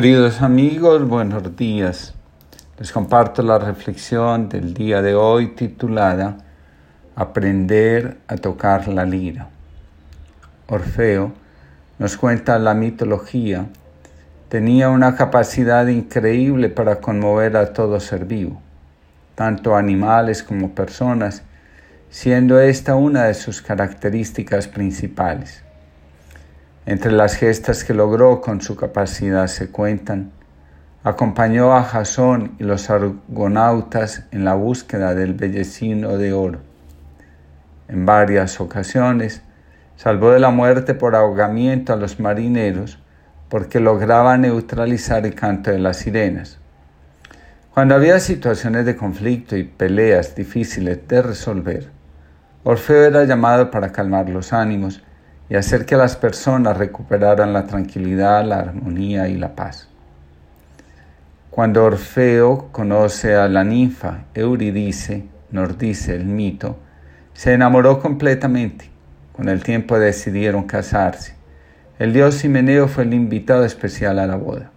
Queridos amigos, buenos días. Les comparto la reflexión del día de hoy titulada Aprender a tocar la lira. Orfeo, nos cuenta la mitología, tenía una capacidad increíble para conmover a todo ser vivo, tanto animales como personas, siendo esta una de sus características principales. Entre las gestas que logró con su capacidad se cuentan, acompañó a Jasón y los argonautas en la búsqueda del bellecino de oro. En varias ocasiones salvó de la muerte por ahogamiento a los marineros porque lograba neutralizar el canto de las sirenas. Cuando había situaciones de conflicto y peleas difíciles de resolver, Orfeo era llamado para calmar los ánimos y hacer que las personas recuperaran la tranquilidad, la armonía y la paz. Cuando Orfeo conoce a la ninfa Euridice, nos dice el mito, se enamoró completamente. Con el tiempo decidieron casarse. El dios Himeneo fue el invitado especial a la boda.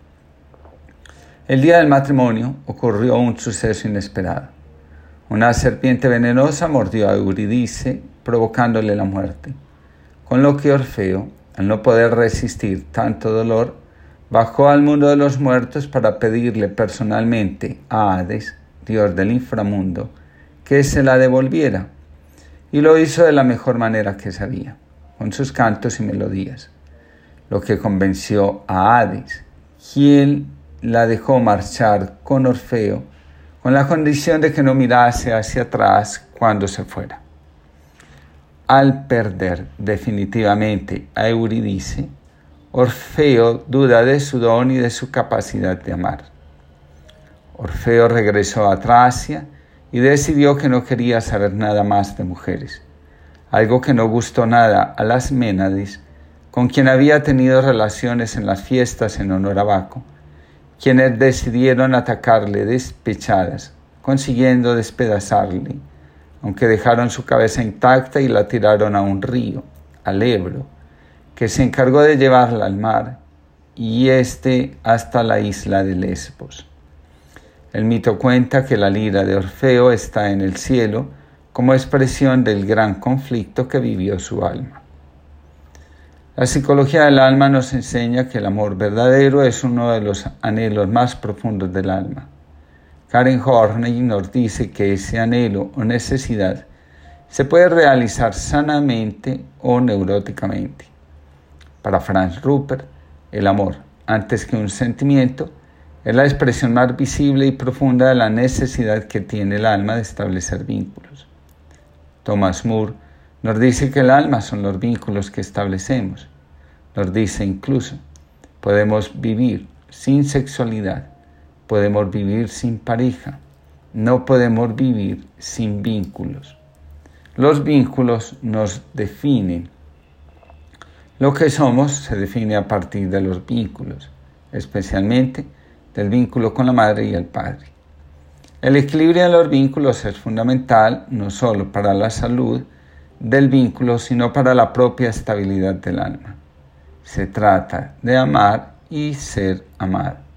El día del matrimonio ocurrió un suceso inesperado. Una serpiente venenosa mordió a Euridice, provocándole la muerte con lo que Orfeo, al no poder resistir tanto dolor, bajó al mundo de los muertos para pedirle personalmente a Hades, dios del inframundo, que se la devolviera, y lo hizo de la mejor manera que sabía, con sus cantos y melodías, lo que convenció a Hades, quien la dejó marchar con Orfeo, con la condición de que no mirase hacia atrás cuando se fuera al perder definitivamente a Euridice, Orfeo duda de su don y de su capacidad de amar. Orfeo regresó a Tracia y decidió que no quería saber nada más de mujeres, algo que no gustó nada a las Ménades, con quien había tenido relaciones en las fiestas en honor a Baco, quienes decidieron atacarle despechadas, consiguiendo despedazarle aunque dejaron su cabeza intacta y la tiraron a un río, al Ebro, que se encargó de llevarla al mar y éste hasta la isla de Lesbos. El mito cuenta que la lira de Orfeo está en el cielo como expresión del gran conflicto que vivió su alma. La psicología del alma nos enseña que el amor verdadero es uno de los anhelos más profundos del alma Karen Horney nos dice que ese anhelo o necesidad se puede realizar sanamente o neuróticamente. Para Franz Rupert, el amor, antes que un sentimiento, es la expresión más visible y profunda de la necesidad que tiene el alma de establecer vínculos. Thomas Moore nos dice que el alma son los vínculos que establecemos. Nos dice incluso, podemos vivir sin sexualidad podemos vivir sin pareja, no podemos vivir sin vínculos. Los vínculos nos definen. Lo que somos se define a partir de los vínculos, especialmente del vínculo con la madre y el padre. El equilibrio de los vínculos es fundamental no solo para la salud del vínculo, sino para la propia estabilidad del alma. Se trata de amar y ser amado.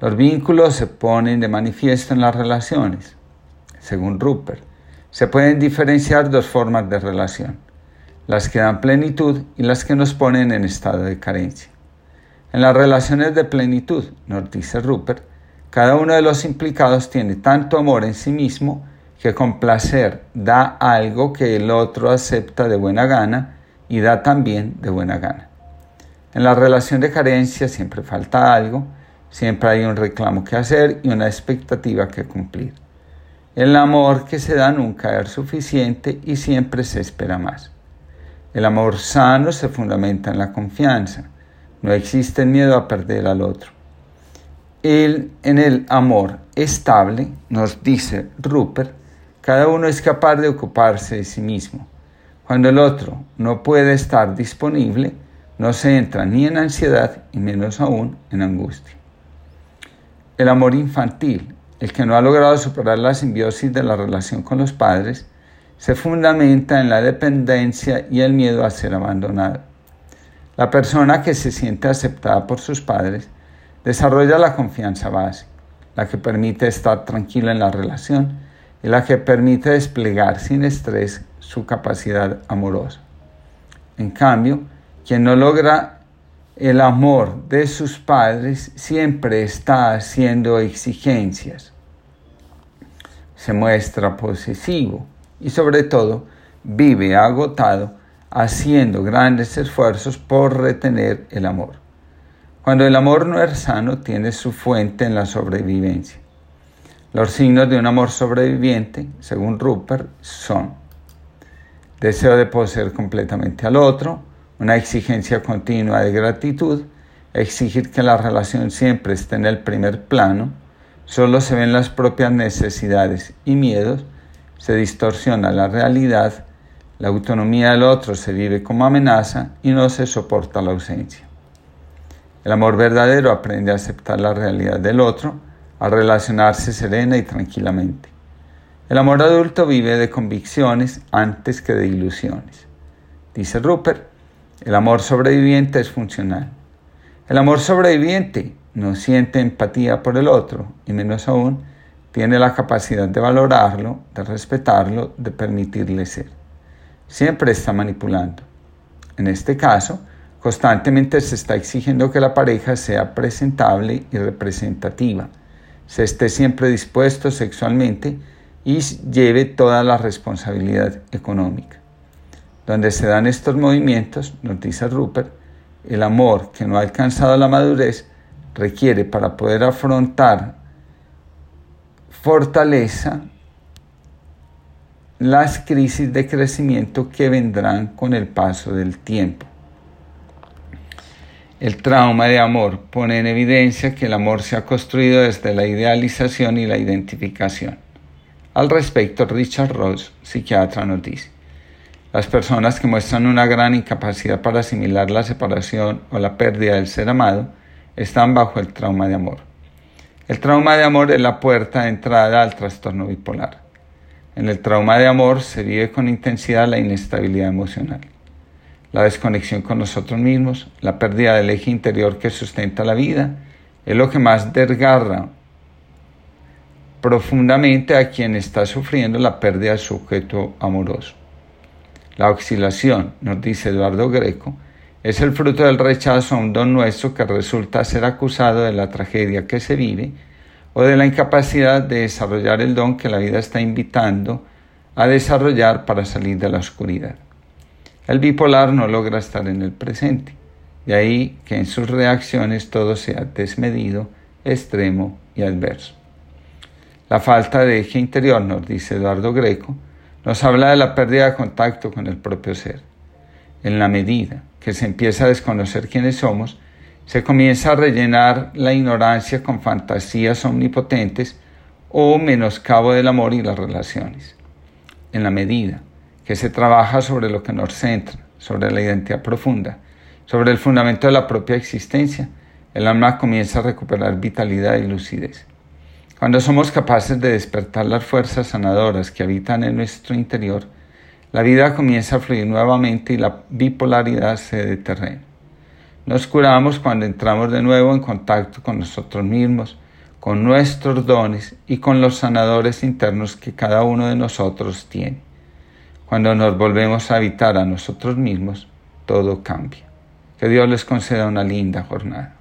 Los vínculos se ponen de manifiesto en las relaciones. Según Rupert, se pueden diferenciar dos formas de relación, las que dan plenitud y las que nos ponen en estado de carencia. En las relaciones de plenitud, nos dice Rupert, cada uno de los implicados tiene tanto amor en sí mismo que con placer da algo que el otro acepta de buena gana y da también de buena gana. En la relación de carencia siempre falta algo, Siempre hay un reclamo que hacer y una expectativa que cumplir. El amor que se da nunca es suficiente y siempre se espera más. El amor sano se fundamenta en la confianza. No existe miedo a perder al otro. El, en el amor estable, nos dice Rupert, cada uno es capaz de ocuparse de sí mismo. Cuando el otro no puede estar disponible, no se entra ni en ansiedad y menos aún en angustia. El amor infantil, el que no ha logrado superar la simbiosis de la relación con los padres, se fundamenta en la dependencia y el miedo a ser abandonado. La persona que se siente aceptada por sus padres Desarrolla la confianza base, la que permite estar tranquilo en la relación y la que permite desplegar sin estrés su capacidad amorosa. En cambio, quien no logra el amor de sus padres siempre está haciendo exigencias. Se muestra posesivo y sobre todo vive agotado haciendo grandes esfuerzos por retener el amor. Cuando el amor no es sano, tiene su fuente en la sobrevivencia. Los signos de un amor sobreviviente, según Rupert, son deseo de poseer completamente al otro, una exigencia continua de gratitud, exigir que la relación siempre esté en el primer plano, solo se ven las propias necesidades y miedos, se distorsiona la realidad, la autonomía del otro se vive como amenaza y no se soporta la ausencia. El amor verdadero aprende a aceptar la realidad del otro, a relacionarse serena y tranquilamente. El amor adulto vive de convicciones antes que de ilusiones. Dice Rupert, el amor sobreviviente es funcional. El amor sobreviviente no siente empatía por el otro y menos aún tiene la capacidad de valorarlo, de respetarlo, de permitirle ser. Siempre está manipulando. En este caso, constantemente se está exigiendo que la pareja sea presentable y representativa, se esté siempre dispuesto sexualmente y lleve toda la responsabilidad económica. Donde se dan estos movimientos, nos dice Rupert, el amor que no ha alcanzado la madurez requiere para poder afrontar fortaleza las crisis de crecimiento que vendrán con el paso del tiempo. El trauma de amor pone en evidencia que el amor se ha construido desde la idealización y la identificación. Al respecto, Richard Ross, psiquiatra, nos dice, las personas que muestran una gran incapacidad para asimilar la separación o la pérdida del ser amado están bajo el trauma de amor. El trauma de amor es la puerta de entrada al trastorno bipolar. En el trauma de amor se vive con intensidad la inestabilidad emocional, la desconexión con nosotros mismos, la pérdida del eje interior que sustenta la vida, es lo que más desgarra profundamente a quien está sufriendo la pérdida de su objeto amoroso. La oscilación, nos dice Eduardo Greco, es el fruto del rechazo a un don nuestro que resulta ser acusado de la tragedia que se vive o de la incapacidad de desarrollar el don que la vida está invitando a desarrollar para salir de la oscuridad. El bipolar no logra estar en el presente, de ahí que en sus reacciones todo sea desmedido, extremo y adverso. La falta de eje interior, nos dice Eduardo Greco, nos habla de la pérdida de contacto con el propio ser. En la medida que se empieza a desconocer quiénes somos, se comienza a rellenar la ignorancia con fantasías omnipotentes o menoscabo del amor y las relaciones. En la medida que se trabaja sobre lo que nos centra, sobre la identidad profunda, sobre el fundamento de la propia existencia, el alma comienza a recuperar vitalidad y lucidez. Cuando somos capaces de despertar las fuerzas sanadoras que habitan en nuestro interior, la vida comienza a fluir nuevamente y la bipolaridad se deterrena. Nos curamos cuando entramos de nuevo en contacto con nosotros mismos, con nuestros dones y con los sanadores internos que cada uno de nosotros tiene. Cuando nos volvemos a habitar a nosotros mismos, todo cambia. Que Dios les conceda una linda jornada.